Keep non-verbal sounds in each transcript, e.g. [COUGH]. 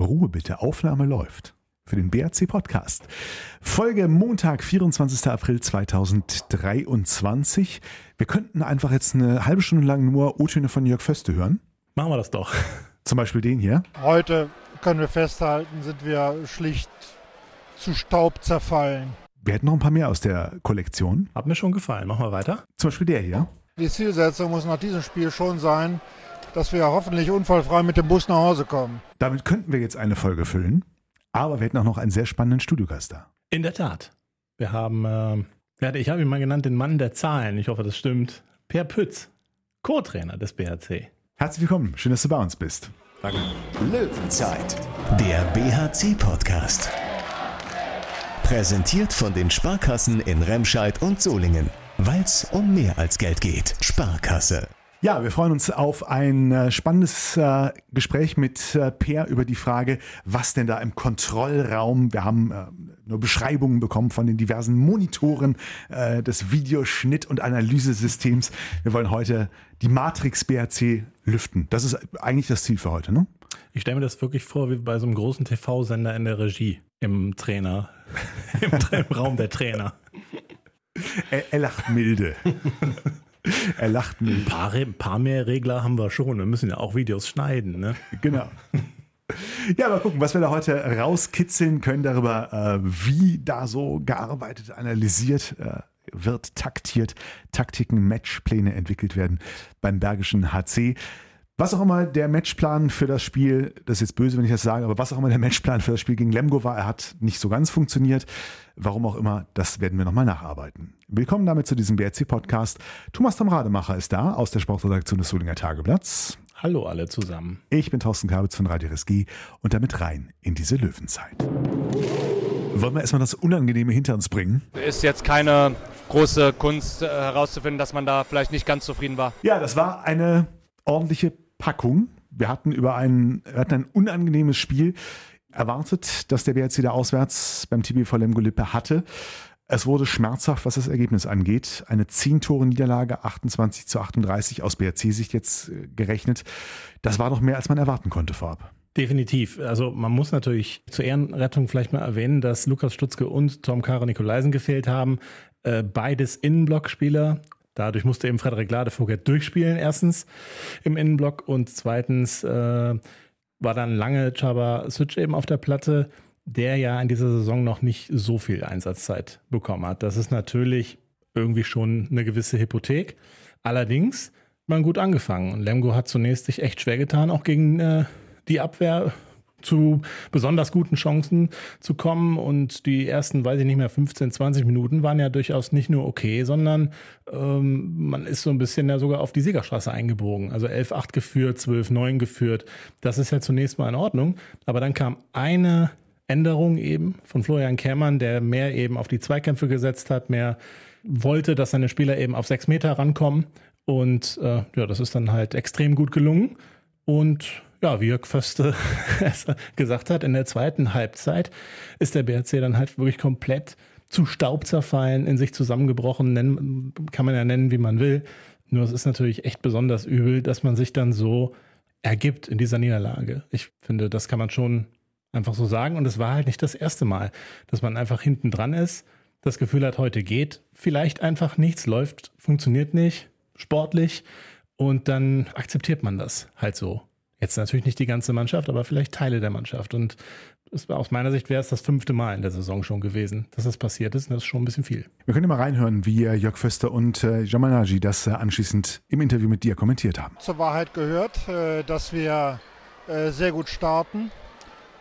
Ruhe bitte, Aufnahme läuft. Für den BRC Podcast. Folge Montag, 24. April 2023. Wir könnten einfach jetzt eine halbe Stunde lang nur O-Töne von Jörg Föste hören. Machen wir das doch. Zum Beispiel den hier. Heute können wir festhalten, sind wir schlicht zu Staub zerfallen. Wir hätten noch ein paar mehr aus der Kollektion. Hat mir schon gefallen. Machen wir weiter. Zum Beispiel der hier. Die Zielsetzung muss nach diesem Spiel schon sein, dass wir hoffentlich unfallfrei mit dem Bus nach Hause kommen. Damit könnten wir jetzt eine Folge füllen. Aber wir hätten auch noch einen sehr spannenden Studiogast da. In der Tat. Wir haben, äh, ja, ich habe ihn mal genannt, den Mann der Zahlen. Ich hoffe, das stimmt. Per Pütz, Co-Trainer des BHC. Herzlich willkommen. Schön, dass du bei uns bist. Danke. Löwenzeit, der BHC-Podcast. Präsentiert von den Sparkassen in Remscheid und Solingen. Weil es um mehr als Geld geht. Sparkasse. Ja, wir freuen uns auf ein äh, spannendes äh, Gespräch mit äh, Per über die Frage, was denn da im Kontrollraum, wir haben äh, nur Beschreibungen bekommen von den diversen Monitoren des Videoschnitt- und Analysesystems. Wir wollen heute die Matrix BRC lüften. Das ist eigentlich das Ziel für heute, ne? Ich stelle mir das wirklich vor, wie bei so einem großen TV-Sender in der Regie, im Trainer, [LAUGHS] im, im Raum der Trainer. [LAUGHS] Er, er lacht milde. [LAUGHS] er lacht Ein milde. paar, ein paar mehr Regler haben wir schon. Wir müssen ja auch Videos schneiden. Ne? Genau. Ja, mal gucken, was wir da heute rauskitzeln können darüber, äh, wie da so gearbeitet, analysiert äh, wird, taktiert, Taktiken, Matchpläne entwickelt werden beim Bergischen HC. Was auch immer der Matchplan für das Spiel, das ist jetzt böse, wenn ich das sage, aber was auch immer der Matchplan für das Spiel gegen Lemgo war, er hat nicht so ganz funktioniert. Warum auch immer, das werden wir nochmal nacharbeiten. Willkommen damit zu diesem BRC-Podcast. Thomas Tom Rademacher ist da aus der Sportredaktion des Solinger Tageblatts. Hallo alle zusammen. Ich bin Thorsten Kabitz von Radio RSG und damit rein in diese Löwenzeit. Wollen wir erstmal das Unangenehme hinter uns bringen? Ist jetzt keine große Kunst äh, herauszufinden, dass man da vielleicht nicht ganz zufrieden war. Ja, das war eine ordentliche Packung. Wir hatten über ein, wir hatten ein unangenehmes Spiel erwartet, dass der BRC da auswärts beim TBV Lemgo Lippe hatte. Es wurde schmerzhaft, was das Ergebnis angeht. Eine 10-Tore-Niederlage, 28 zu 38 aus BRC-Sicht jetzt äh, gerechnet. Das war doch mehr, als man erwarten konnte vorab. Definitiv. Also man muss natürlich zur Ehrenrettung vielleicht mal erwähnen, dass Lukas Stutzke und Tom Kara Nikolaisen gefehlt haben. Äh, beides Innenblockspieler. Dadurch musste eben Frederik Ladevogel durchspielen, erstens im Innenblock und zweitens äh, war dann lange Chaba Switch eben auf der Platte, der ja in dieser Saison noch nicht so viel Einsatzzeit bekommen hat. Das ist natürlich irgendwie schon eine gewisse Hypothek. Allerdings man gut angefangen. Lemgo hat zunächst sich echt schwer getan, auch gegen äh, die Abwehr zu besonders guten Chancen zu kommen. Und die ersten, weiß ich nicht mehr, 15, 20 Minuten waren ja durchaus nicht nur okay, sondern ähm, man ist so ein bisschen ja sogar auf die Siegerstraße eingebogen. Also 11-8 geführt, 12-9 geführt. Das ist ja zunächst mal in Ordnung. Aber dann kam eine Änderung eben von Florian Kermann, der mehr eben auf die Zweikämpfe gesetzt hat, mehr wollte, dass seine Spieler eben auf sechs Meter rankommen. Und äh, ja, das ist dann halt extrem gut gelungen. Und ja, wie Jörg Föste [LAUGHS] es gesagt hat, in der zweiten Halbzeit ist der BRC dann halt wirklich komplett zu Staub zerfallen, in sich zusammengebrochen, nennen, kann man ja nennen, wie man will. Nur es ist natürlich echt besonders übel, dass man sich dann so ergibt in dieser Niederlage. Ich finde, das kann man schon einfach so sagen. Und es war halt nicht das erste Mal, dass man einfach hinten dran ist, das Gefühl hat, heute geht vielleicht einfach nichts, läuft, funktioniert nicht, sportlich. Und dann akzeptiert man das halt so. Jetzt natürlich nicht die ganze Mannschaft, aber vielleicht Teile der Mannschaft. Und es war aus meiner Sicht wäre es das fünfte Mal in der Saison schon gewesen, dass das passiert ist. Und das ist schon ein bisschen viel. Wir können ja mal reinhören, wie äh, Jörg Föster und äh, Jamanagi das äh, anschließend im Interview mit dir kommentiert haben. Zur Wahrheit gehört, äh, dass wir äh, sehr gut starten,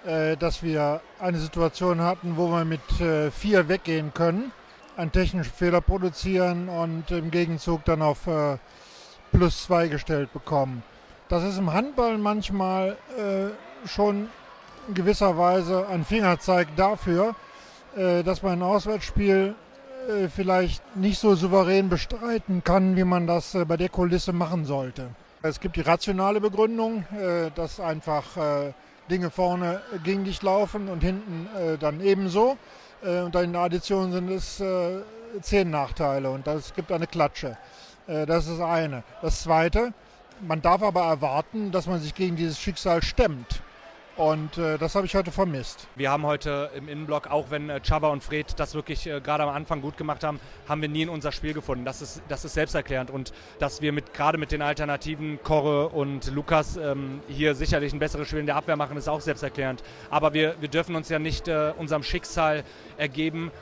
äh, dass wir eine Situation hatten, wo wir mit äh, vier weggehen können, einen technischen Fehler produzieren und im Gegenzug dann auf äh, plus zwei gestellt bekommen. Das ist im Handball manchmal äh, schon in gewisser Weise ein Fingerzeig dafür, äh, dass man ein Auswärtsspiel äh, vielleicht nicht so souverän bestreiten kann, wie man das äh, bei der Kulisse machen sollte. Es gibt die rationale Begründung, äh, dass einfach äh, Dinge vorne gegen dich laufen und hinten dann ebenso. Und dann in der Addition sind es zehn Nachteile und das gibt eine Klatsche. Das ist eine. Das zweite, man darf aber erwarten, dass man sich gegen dieses Schicksal stemmt. Und äh, das habe ich heute vermisst. Wir haben heute im Innenblock, auch wenn äh, Chaba und Fred das wirklich äh, gerade am Anfang gut gemacht haben, haben wir nie in unser Spiel gefunden. Das ist, das ist selbsterklärend. Und dass wir mit, gerade mit den Alternativen Korre und Lukas ähm, hier sicherlich ein besseres Spiel in der Abwehr machen, ist auch selbsterklärend. Aber wir, wir dürfen uns ja nicht äh, unserem Schicksal ergeben,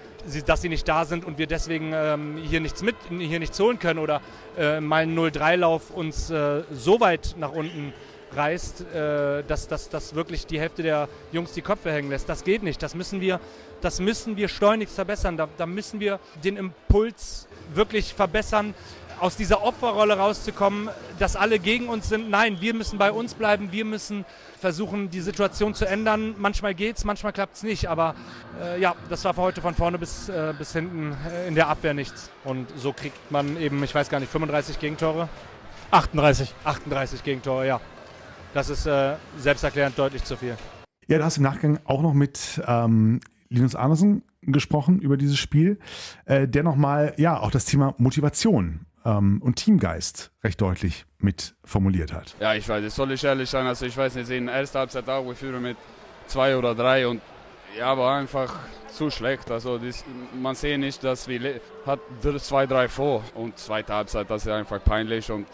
dass sie nicht da sind und wir deswegen ähm, hier nichts mit, hier nichts holen können oder äh, mal einen 0-3-Lauf uns äh, so weit nach unten reißt, äh, dass, dass, dass wirklich die Hälfte der Jungs die Köpfe hängen lässt. Das geht nicht. Das müssen wir, das müssen wir schleunigst verbessern. Da, da müssen wir den Impuls wirklich verbessern, aus dieser Opferrolle rauszukommen, dass alle gegen uns sind. Nein, wir müssen bei uns bleiben. Wir müssen versuchen, die Situation zu ändern. Manchmal geht's, manchmal klappt es nicht. Aber äh, ja, das war für heute von vorne bis, äh, bis hinten in der Abwehr nichts. Und so kriegt man eben, ich weiß gar nicht, 35 Gegentore. 38. 38 Gegentore, ja das ist äh, selbsterklärend deutlich zu viel. Ja, du hast im Nachgang auch noch mit ähm, Linus Arnesen gesprochen über dieses Spiel, äh, der nochmal, ja, auch das Thema Motivation ähm, und Teamgeist recht deutlich mit formuliert hat. Ja, ich weiß, es soll ich ehrlich sein, also ich weiß nicht, in der ersten Halbzeit auch, wir führen mit zwei oder drei und ja, aber einfach zu schlecht. Also das, man sieht nicht, dass wir hat zwei, drei vor und zweite Halbzeit, das ist einfach peinlich und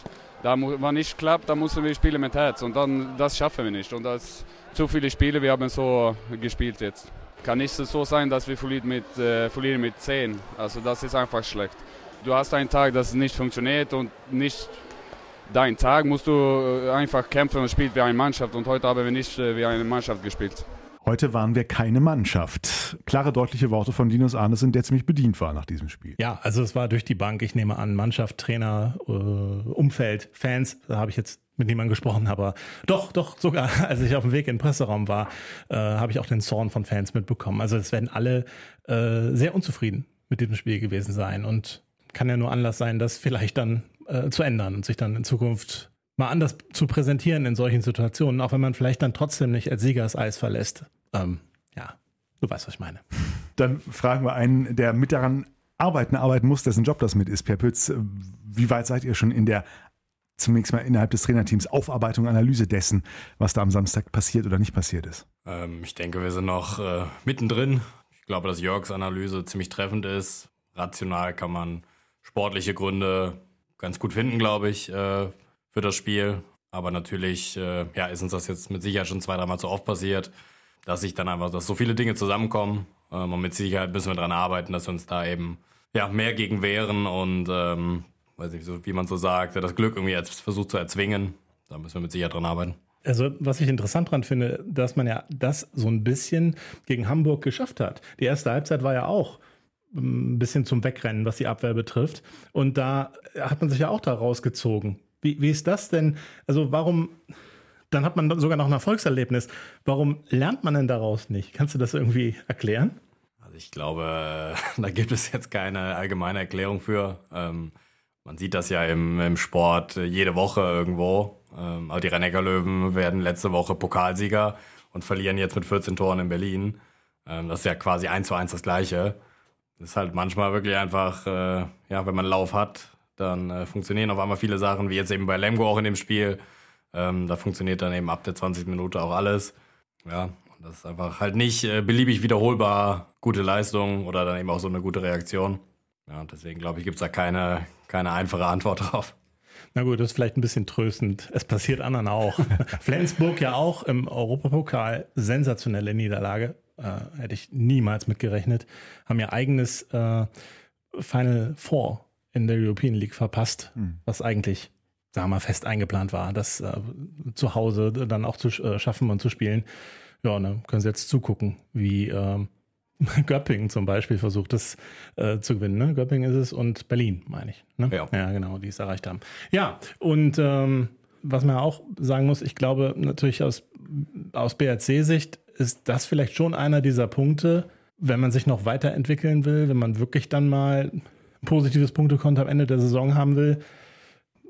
da, wenn nicht klappt, dann müssen wir spielen mit Herz und dann das schaffen wir nicht. Und das zu viele Spiele, wir haben so gespielt jetzt. Kann nicht so sein, dass wir verlieren mit, äh, verlieren mit 10. Also das ist einfach schlecht. Du hast einen Tag, das nicht funktioniert und nicht dein Tag musst du äh, einfach kämpfen und spielen wie eine Mannschaft. Und heute haben wir nicht äh, wie eine Mannschaft gespielt. Heute waren wir keine Mannschaft. Klare, deutliche Worte von Linus Arnesen, der ziemlich bedient war nach diesem Spiel. Ja, also es war durch die Bank, ich nehme an, Mannschaft, Trainer, äh, Umfeld, Fans, da habe ich jetzt mit niemandem gesprochen, aber doch, doch, sogar [LAUGHS] als ich auf dem Weg in den Presseraum war, äh, habe ich auch den Zorn von Fans mitbekommen. Also es werden alle äh, sehr unzufrieden mit diesem Spiel gewesen sein und kann ja nur Anlass sein, das vielleicht dann äh, zu ändern und sich dann in Zukunft mal anders zu präsentieren in solchen Situationen, auch wenn man vielleicht dann trotzdem nicht als Sieger das Eis verlässt. Ähm, ja, du weißt, was ich meine. Dann fragen wir einen, der mit daran arbeiten, arbeiten muss, dessen Job das mit ist, Per Pütz. Wie weit seid ihr schon in der zunächst mal innerhalb des Trainerteams Aufarbeitung, Analyse dessen, was da am Samstag passiert oder nicht passiert ist? Ähm, ich denke, wir sind noch äh, mittendrin. Ich glaube, dass Jörgs Analyse ziemlich treffend ist. Rational kann man sportliche Gründe ganz gut finden, glaube ich, äh, für das Spiel. Aber natürlich äh, ja, ist uns das jetzt mit Sicherheit schon zwei, dreimal zu oft passiert, dass sich dann einfach, dass so viele Dinge zusammenkommen. Ähm, und mit Sicherheit müssen wir daran arbeiten, dass wir uns da eben ja, mehr gegen wehren und ähm, weiß nicht, so, wie man so sagt, das Glück irgendwie jetzt versucht zu erzwingen. Da müssen wir mit Sicherheit dran arbeiten. Also, was ich interessant dran finde, dass man ja das so ein bisschen gegen Hamburg geschafft hat. Die erste Halbzeit war ja auch ein bisschen zum Wegrennen, was die Abwehr betrifft. Und da hat man sich ja auch da rausgezogen. Wie, wie ist das denn? Also warum, dann hat man sogar noch ein Erfolgserlebnis. Warum lernt man denn daraus nicht? Kannst du das irgendwie erklären? Also ich glaube, [LAUGHS] da gibt es jetzt keine allgemeine Erklärung für. Ähm, man sieht das ja im, im Sport jede Woche irgendwo. Ähm, aber die Rennecker Löwen werden letzte Woche Pokalsieger und verlieren jetzt mit 14 Toren in Berlin. Ähm, das ist ja quasi eins zu eins das Gleiche. Das ist halt manchmal wirklich einfach, äh, ja, wenn man Lauf hat, dann äh, funktionieren auf einmal viele Sachen, wie jetzt eben bei Lemgo auch in dem Spiel. Ähm, da funktioniert dann eben ab der 20 Minute auch alles. Ja, und das ist einfach halt nicht äh, beliebig wiederholbar gute Leistung oder dann eben auch so eine gute Reaktion. Ja, und deswegen glaube ich, gibt es da keine, keine einfache Antwort [LAUGHS] drauf. Na gut, das ist vielleicht ein bisschen tröstend. Es passiert anderen auch. [LAUGHS] Flensburg ja auch im Europapokal sensationelle Niederlage. Äh, hätte ich niemals mitgerechnet. Haben ja eigenes äh, Final Four in der European League verpasst, mhm. was eigentlich, sagen wir mal, fest eingeplant war, das äh, zu Hause dann auch zu äh, schaffen und zu spielen. Ja, ne, können Sie jetzt zugucken, wie ähm, [LAUGHS] Göppingen zum Beispiel versucht, das äh, zu gewinnen. Ne? Göppingen ist es und Berlin, meine ich. Ne? Ja. ja, genau, die es erreicht haben. Ja, und ähm, was man auch sagen muss, ich glaube natürlich aus, aus BRC-Sicht ist das vielleicht schon einer dieser Punkte, wenn man sich noch weiterentwickeln will, wenn man wirklich dann mal positives Punktekonto am Ende der Saison haben will,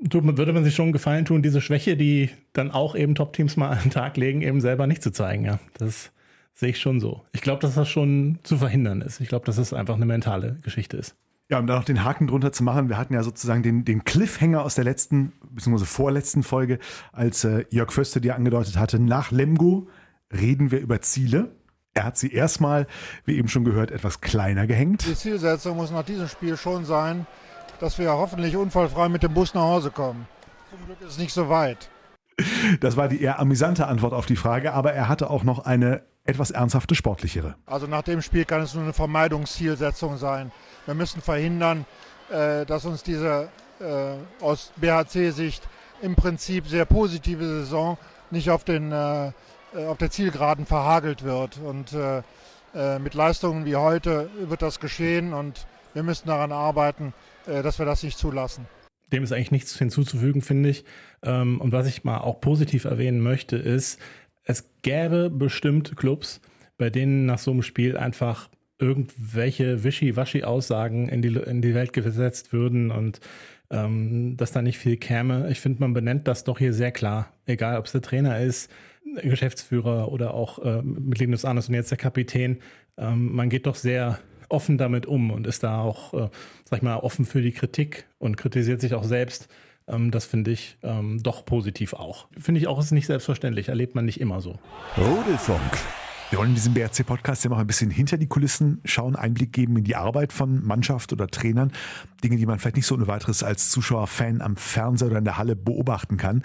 würde man sich schon Gefallen tun, diese Schwäche, die dann auch eben Top-Teams mal an den Tag legen, eben selber nicht zu zeigen. Ja, das sehe ich schon so. Ich glaube, dass das schon zu verhindern ist. Ich glaube, dass es das einfach eine mentale Geschichte ist. Ja, um da noch den Haken drunter zu machen, wir hatten ja sozusagen den, den Cliffhanger aus der letzten, beziehungsweise vorletzten Folge, als äh, Jörg Föste dir angedeutet hatte, nach Lemgo reden wir über Ziele. Er hat sie erstmal, wie eben schon gehört, etwas kleiner gehängt. Die Zielsetzung muss nach diesem Spiel schon sein, dass wir hoffentlich unfallfrei mit dem Bus nach Hause kommen. Zum Glück ist es nicht so weit. Das war die eher amüsante Antwort auf die Frage, aber er hatte auch noch eine etwas ernsthafte sportlichere. Also nach dem Spiel kann es nur eine Vermeidungszielsetzung sein. Wir müssen verhindern, äh, dass uns diese äh, aus BHC-Sicht im Prinzip sehr positive Saison nicht auf, den, äh, auf der Zielgeraden verhagelt wird. Und mit Leistungen wie heute wird das geschehen und wir müssen daran arbeiten, dass wir das nicht zulassen. Dem ist eigentlich nichts hinzuzufügen, finde ich. Ähm, und was ich mal auch positiv erwähnen möchte, ist, es gäbe bestimmt Clubs, bei denen nach so einem Spiel einfach irgendwelche Wischi-Waschi-Aussagen in die, in die Welt gesetzt würden und ähm, dass da nicht viel käme. Ich finde, man benennt das doch hier sehr klar. Egal, ob es der Trainer ist, Geschäftsführer oder auch äh, mit Linus Arnes und jetzt der Kapitän. Ähm, man geht doch sehr offen damit um und ist da auch, äh, sag ich mal, offen für die Kritik und kritisiert sich auch selbst. Ähm, das finde ich ähm, doch positiv auch. Finde ich auch, ist nicht selbstverständlich, erlebt man nicht immer so. Rudelfunk. Wir wollen in diesem BRC-Podcast ja noch ein bisschen hinter die Kulissen schauen, Einblick geben in die Arbeit von Mannschaft oder Trainern. Dinge, die man vielleicht nicht so ohne weiteres als Zuschauer, Fan am Fernseher oder in der Halle beobachten kann.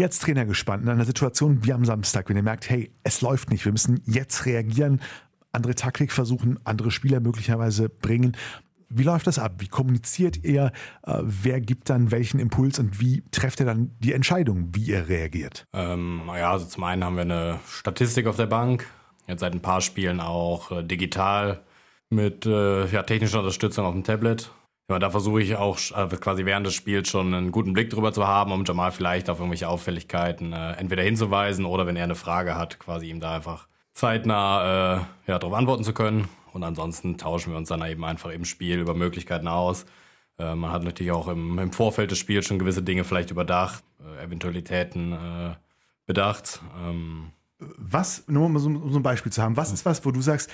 Als Trainer gespannt in einer Situation wie am Samstag, wenn ihr merkt, hey, es läuft nicht, wir müssen jetzt reagieren, andere Taktik versuchen, andere Spieler möglicherweise bringen. Wie läuft das ab? Wie kommuniziert ihr? Äh, wer gibt dann welchen Impuls und wie trefft ihr dann die Entscheidung, wie ihr reagiert? Ähm, ja, also zum einen haben wir eine Statistik auf der Bank, jetzt seit ein paar Spielen auch äh, digital mit äh, ja, technischer Unterstützung auf dem Tablet. Ja, da versuche ich auch äh, quasi während des Spiels schon einen guten Blick drüber zu haben, um Jamal vielleicht auf irgendwelche Auffälligkeiten äh, entweder hinzuweisen oder wenn er eine Frage hat, quasi ihm da einfach zeitnah äh, ja, darauf antworten zu können. Und ansonsten tauschen wir uns dann eben einfach im Spiel über Möglichkeiten aus. Äh, man hat natürlich auch im, im, Vorfeld des Spiels schon gewisse Dinge vielleicht überdacht, äh, Eventualitäten äh, bedacht. Ähm, was, nur um so, um so ein Beispiel zu haben, was ist was, wo du sagst,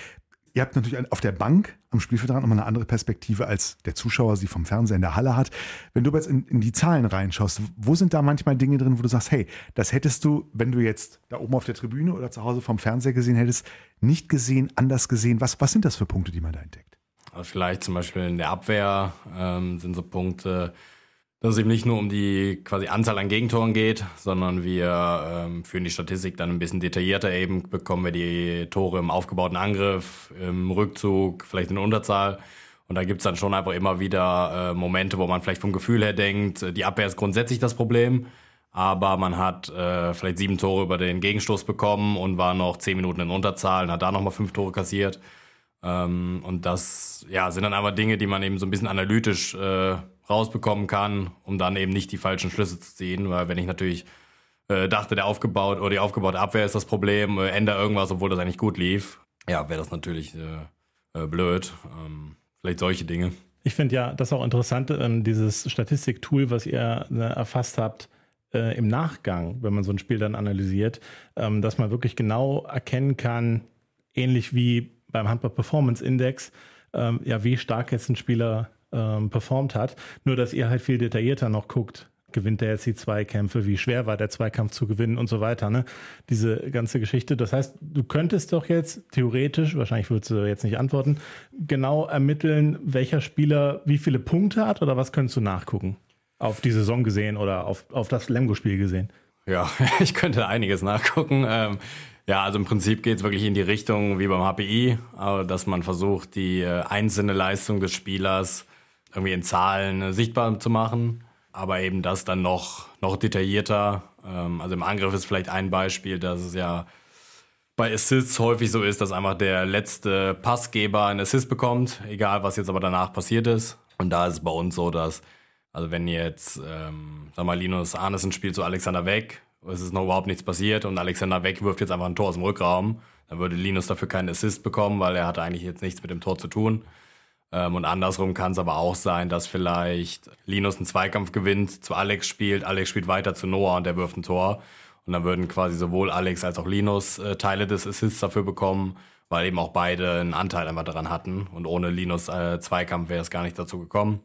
Ihr habt natürlich auf der Bank am Spielfeldrand nochmal eine andere Perspektive, als der Zuschauer sie vom Fernseher in der Halle hat. Wenn du jetzt in, in, die Zahlen reinschaust, wo sind da manchmal Dinge drin, wo du sagst, hey, das hättest du, wenn du jetzt da oben auf der Tribüne oder zu Hause vom Fernseher gesehen hättest, nicht gesehen, anders gesehen. Was, was sind das für Punkte, die man da entdeckt? Also vielleicht zum Beispiel in der Abwehr ähm, sind so Punkte, dass es eben nicht nur um die quasi Anzahl an Gegentoren geht, sondern wir ähm, führen die Statistik dann ein bisschen detaillierter eben, bekommen wir die Tore im aufgebauten Angriff, im Rückzug, vielleicht in Unterzahl. Und da gibt's dann schon einfach immer wieder äh, Momente, wo man vielleicht vom Gefühl her denkt, die Abwehr ist grundsätzlich das Problem, aber man hat äh, vielleicht sieben Tore über den Gegenstoß bekommen und war noch zehn Minuten in Unterzahl und hat da nochmal fünf Tore kassiert. Ähm, und das ja, sind dann einfach Dinge, die man eben so ein bisschen analytisch äh, rausbekommen kann, um dann eben nicht die falschen Schlüsse zu ziehen. Weil wenn ich natürlich äh, dachte, der aufgebaut oder die aufgebaute Abwehr ist das Problem, äh, ändere irgendwas, obwohl das eigentlich gut lief, ja, wäre das natürlich äh, äh, blöd. Ähm, vielleicht solche Dinge. Ich finde ja das auch interessant, ähm, dieses Statistiktool, was ihr äh, erfasst habt, im Nachgang, wenn man so ein Spiel dann analysiert, ähm, dass man wirklich genau erkennen kann, ähnlich wie beim Handball Performance Index, ähm, ja, wie stark jetzt ein Spieler ähm, performt hat. Nur, dass ihr halt viel detaillierter noch guckt. Gewinnt der jetzt die Zweikämpfe? Wie schwer war der Zweikampf zu gewinnen und so weiter? Ne? Diese ganze Geschichte. Das heißt, du könntest doch jetzt theoretisch, wahrscheinlich würdest du jetzt nicht antworten, genau ermitteln, welcher Spieler wie viele Punkte hat oder was könntest du nachgucken? Auf die Saison gesehen oder auf, auf das Lemgo-Spiel gesehen? Ja, [LAUGHS] ich könnte einiges nachgucken. Ähm, ja, also im Prinzip geht es wirklich in die Richtung wie beim HPI, dass man versucht, die äh, einzelne Leistung des Spielers irgendwie in Zahlen äh, sichtbar zu machen, aber eben das dann noch, noch detaillierter. Ähm, also im Angriff ist vielleicht ein Beispiel, dass es ja bei Assists häufig so ist, dass einfach der letzte Passgeber einen Assist bekommt, egal was jetzt aber danach passiert ist. Und da ist es bei uns so, dass, also wenn jetzt, ähm, sag mal, Linus Arnesen spielt zu Alexander Weg, es ist noch überhaupt nichts passiert und Alexander Weg wirft jetzt einfach ein Tor aus dem Rückraum, dann würde Linus dafür keinen Assist bekommen, weil er hatte eigentlich jetzt nichts mit dem Tor zu tun. Ähm, und andersrum kann es aber auch sein, dass vielleicht Linus einen Zweikampf gewinnt, zu Alex spielt, Alex spielt weiter zu Noah und der wirft ein Tor. Und dann würden quasi sowohl Alex als auch Linus äh, Teile des Assists dafür bekommen, weil eben auch beide einen Anteil einfach daran hatten. Und ohne Linus äh, Zweikampf wäre es gar nicht dazu gekommen.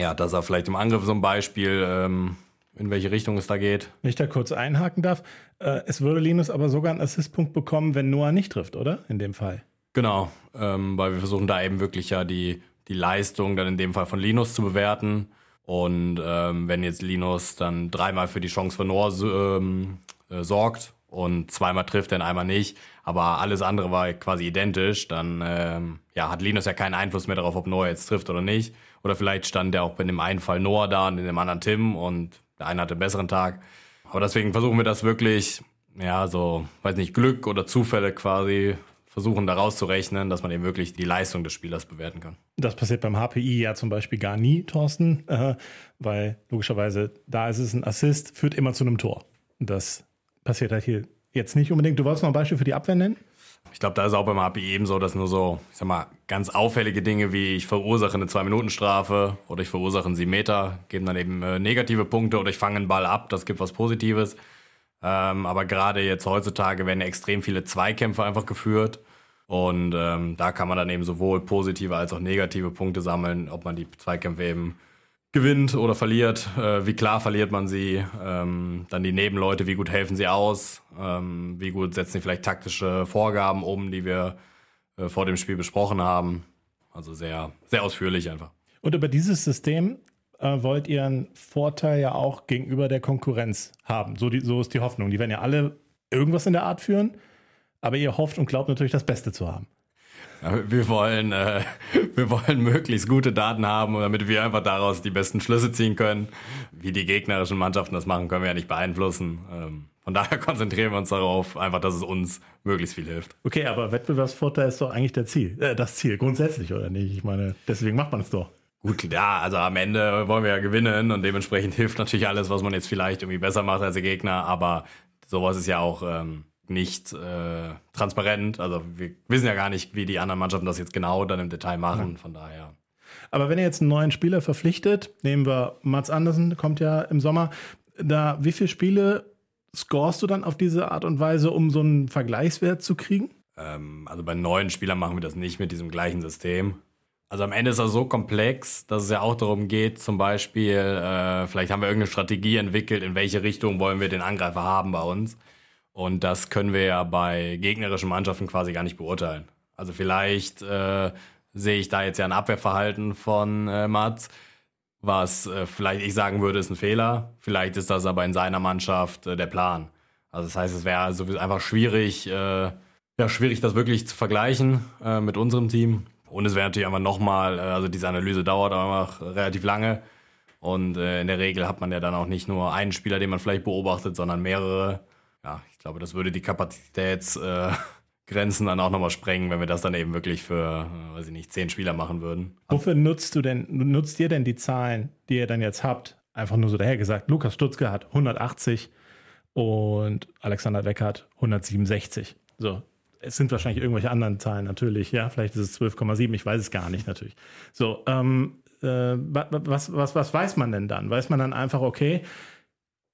Ja, das war vielleicht im Angriff so ein Beispiel. Ähm, in welche Richtung es da geht. Wenn ich da kurz einhaken darf, äh, es würde Linus aber sogar einen Assistpunkt bekommen, wenn Noah nicht trifft, oder? In dem Fall. Genau, ähm, weil wir versuchen da eben wirklich ja die, die Leistung dann in dem Fall von Linus zu bewerten. Und ähm, wenn jetzt Linus dann dreimal für die Chance von Noah ähm, äh, sorgt und zweimal trifft, dann einmal nicht, aber alles andere war quasi identisch, dann ähm, ja, hat Linus ja keinen Einfluss mehr darauf, ob Noah jetzt trifft oder nicht. Oder vielleicht stand ja auch bei dem einen Fall Noah da und in dem anderen Tim und der eine hatte einen besseren Tag. Aber deswegen versuchen wir das wirklich, ja, so, weiß nicht, Glück oder Zufälle quasi versuchen da rauszurechnen, dass man eben wirklich die Leistung des Spielers bewerten kann. Das passiert beim HPI ja zum Beispiel gar nie, Thorsten, äh, weil logischerweise da ist es ein Assist, führt immer zu einem Tor. Das passiert halt hier jetzt nicht unbedingt. Du wolltest noch ein Beispiel für die Abwehr nennen? Ich glaube, da ist auch beim HPI eben so, dass nur so, ich sag mal, ganz auffällige Dinge wie ich verursache eine Zwei-Minuten-Strafe oder ich verursache einen 7 Meter, geben dann eben äh, negative Punkte oder ich fange einen Ball ab, das gibt was Positives. Ähm, aber gerade jetzt heutzutage werden ja extrem viele Zweikämpfe einfach geführt. Und ähm, da kann man dann eben sowohl positive als auch negative Punkte sammeln, ob man die Zweikämpfe eben gewinnt oder verliert, äh, wie klar verliert man sie, ähm, dann die Nebenleute, wie gut helfen sie aus, ähm, wie gut setzen sie vielleicht taktische Vorgaben um, die wir äh, vor dem Spiel besprochen haben. Also sehr, sehr ausführlich einfach. Und über dieses System äh, wollt ihr einen Vorteil ja auch gegenüber der Konkurrenz haben. So, die, so ist die Hoffnung. Die werden ja alle irgendwas in der Art führen aber ihr hofft und glaubt natürlich das Beste zu haben. Wir wollen, äh, [LAUGHS] wir wollen möglichst gute Daten haben, damit wir einfach daraus die besten Schlüsse ziehen können. Wie die gegnerischen Mannschaften das machen, können wir ja nicht beeinflussen. Ähm, von daher [LAUGHS] konzentrieren wir uns darauf, einfach, dass es uns möglichst viel hilft. Okay, aber Wettbewerbsvorteil ist doch eigentlich der Ziel, äh, das Ziel grundsätzlich, oder nicht? Ich meine, deswegen macht man es doch. Gut, ja, also am Ende wollen wir ja gewinnen und dementsprechend [LAUGHS] hilft natürlich alles, was man jetzt vielleicht irgendwie besser macht als der Gegner, aber sowas ist ja auch ähm, nicht äh, transparent. Also wir wissen ja gar nicht, wie die anderen Mannschaften das jetzt genau dann im Detail machen. Von daher. Aber wenn ihr jetzt einen neuen Spieler verpflichtet, nehmen wir Mats Andersen, kommt ja im Sommer, da wie viele Spiele scorest du dann auf diese Art und Weise, um so einen Vergleichswert zu kriegen? Ähm, also bei neuen Spielern machen wir das nicht mit diesem gleichen System. Also am Ende ist das so komplex, dass es ja auch darum geht, zum Beispiel, äh, vielleicht haben wir irgendeine Strategie entwickelt, in welche Richtung wollen wir den Angreifer haben bei uns. Und das können wir ja bei gegnerischen Mannschaften quasi gar nicht beurteilen. Also vielleicht äh, sehe ich da jetzt ja ein Abwehrverhalten von äh, Mats, was äh, vielleicht ich sagen würde, ist ein Fehler. Vielleicht ist das aber in seiner Mannschaft äh, der Plan. Also das heißt, es wäre sowieso einfach schwierig, äh, ja, schwierig, das wirklich zu vergleichen äh, mit unserem Team. Und es wäre natürlich einfach nochmal, äh, also diese Analyse dauert einfach relativ lange. Und äh, in der Regel hat man ja dann auch nicht nur einen Spieler, den man vielleicht beobachtet, sondern mehrere ja, ich glaube, das würde die Kapazitätsgrenzen äh, dann auch nochmal sprengen, wenn wir das dann eben wirklich für, äh, weiß ich nicht, zehn Spieler machen würden. Wofür nutzt du denn, nutzt ihr denn die Zahlen, die ihr dann jetzt habt? Einfach nur so daher gesagt, Lukas Stutzke hat 180 und Alexander Weckert 167. So, es sind wahrscheinlich irgendwelche anderen Zahlen natürlich, ja, vielleicht ist es 12,7, ich weiß es gar nicht natürlich. So, ähm, äh, was, was, was weiß man denn dann? Weiß man dann einfach, okay,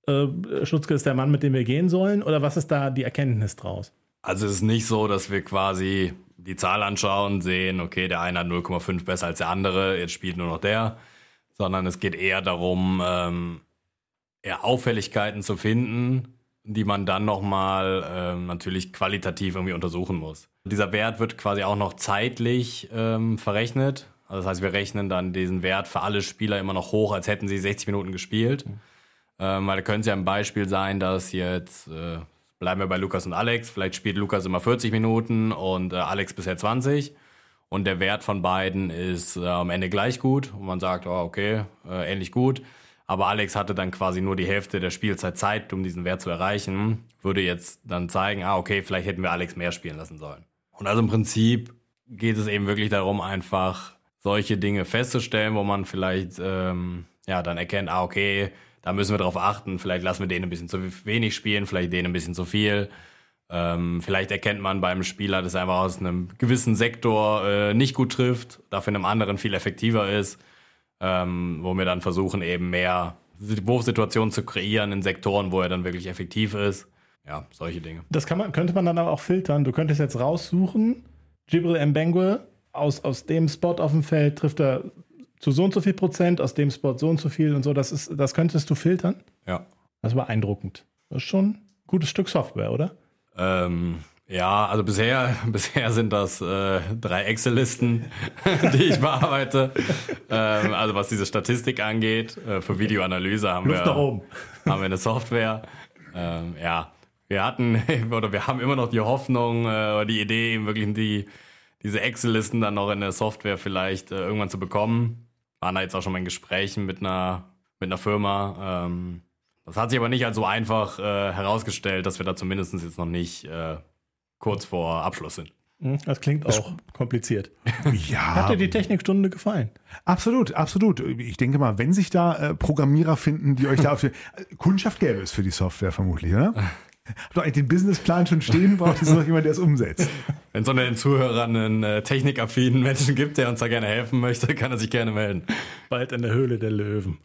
äh, Schutzke ist der Mann, mit dem wir gehen sollen? Oder was ist da die Erkenntnis draus? Also es ist nicht so, dass wir quasi die Zahl anschauen, sehen, okay, der eine hat 0,5 besser als der andere, jetzt spielt nur noch der, sondern es geht eher darum, ähm, eher Auffälligkeiten zu finden, die man dann nochmal ähm, natürlich qualitativ irgendwie untersuchen muss. Dieser Wert wird quasi auch noch zeitlich ähm, verrechnet. Also das heißt, wir rechnen dann diesen Wert für alle Spieler immer noch hoch, als hätten sie 60 Minuten gespielt. Mhm. Ähm, weil da könnte es ja ein Beispiel sein, dass jetzt, äh, bleiben wir bei Lukas und Alex, vielleicht spielt Lukas immer 40 Minuten und äh, Alex bisher 20 und der Wert von beiden ist äh, am Ende gleich gut und man sagt, oh, okay, äh, ähnlich gut. Aber Alex hatte dann quasi nur die Hälfte der Spielzeit Zeit, um diesen Wert zu erreichen. Würde jetzt dann zeigen, ah, okay, vielleicht hätten wir Alex mehr spielen lassen sollen. Und also im Prinzip geht es eben wirklich darum, einfach solche Dinge festzustellen, wo man vielleicht ähm, ja dann erkennt, ah, okay, da müssen wir darauf achten. Vielleicht lassen wir denen ein bisschen zu wenig spielen, vielleicht denen ein bisschen zu viel. Ähm, vielleicht erkennt man beim Spieler, dass er einfach aus einem gewissen Sektor äh, nicht gut trifft, dafür in einem anderen viel effektiver ist, ähm, wo wir dann versuchen, eben mehr Wurfsituationen zu kreieren in Sektoren, wo er dann wirklich effektiv ist. Ja, solche Dinge. Das kann man, könnte man dann aber auch filtern. Du könntest jetzt raussuchen, Jibril Mbengue, aus, aus dem Spot auf dem Feld trifft er zu so und so viel Prozent, aus dem Spot so und so viel und so. Das, ist, das könntest du filtern? Ja. Das war beeindruckend. Das ist schon ein gutes Stück Software, oder? Ähm, ja, also bisher, [LAUGHS] bisher sind das äh, drei Excel-Listen, [LAUGHS] die ich bearbeite. ähm, also was diese Statistik angeht, äh, für Videoanalyse haben Luft wir, [LAUGHS] haben wir eine Software. Ähm, ja, wir hatten oder wir haben immer noch die Hoffnung äh, oder die Idee, eben wirklich die, diese Excel-Listen dann noch in der Software vielleicht äh, irgendwann zu bekommen. Waren da jetzt auch schon mal in Gesprächen mit einer, mit einer Firma. Ähm, das hat sich aber nicht als so einfach äh, herausgestellt, dass wir da zumindest jetzt noch nicht äh, kurz vor Abschluss sind. Hm, Das klingt auch kompliziert. Ja, Hat dir die Technikstunde gefallen? absolut, absolut. Ich denke mal, wenn sich da äh, Programmierer finden, die euch da auf die Kundschaft gäbe es für die Software vermutlich, oder? Habt ihr eigentlich den Businessplan schon stehen? Braucht ihr noch jemand, der es umsetzt? [LAUGHS] Wenn es unter den Zuhörern einen äh, technikaffinen Menschen gibt, der uns da gerne helfen möchte, kann er sich gerne melden. Bald in der Höhle der Löwen.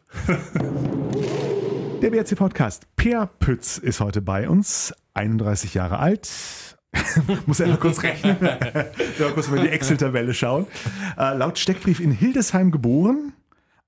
Der BRC Podcast. Per Pütz ist heute bei uns, 31 Jahre alt. [LAUGHS] [LAUGHS] Muss er mal kurz rechnen. ja, kurz mal die Excel-Tabelle schauen. Äh, laut Steckbrief in Hildesheim geboren.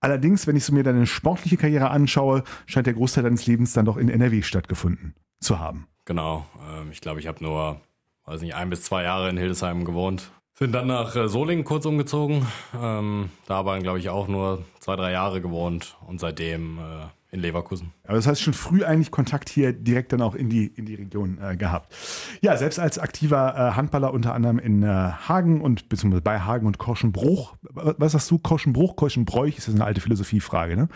Allerdings, wenn ich so mir deine sportliche Karriere anschaue, scheint der Großteil deines Lebens dann doch in NRW stattgefunden zu haben. Genau. Ähm, ich glaube, ich habe nur, weiß nicht, ein bis zwei Jahre in Hildesheim gewohnt. Sind dann nach äh, Solingen kurz umgezogen. Ähm, da aber, glaube ich, auch nur zwei, drei Jahre gewohnt und seitdem äh, in Leverkusen. Aber das heißt schon früh eigentlich Kontakt hier direkt dann auch in die, in die Region äh, gehabt. Ja, selbst als aktiver äh, Handballer unter anderem in äh, Hagen und beziehungsweise bei Hagen und Korschenbruch. Was sagst du? Korschenbruch, Korschenbräuch? Ist das eine alte Philosophiefrage, ne?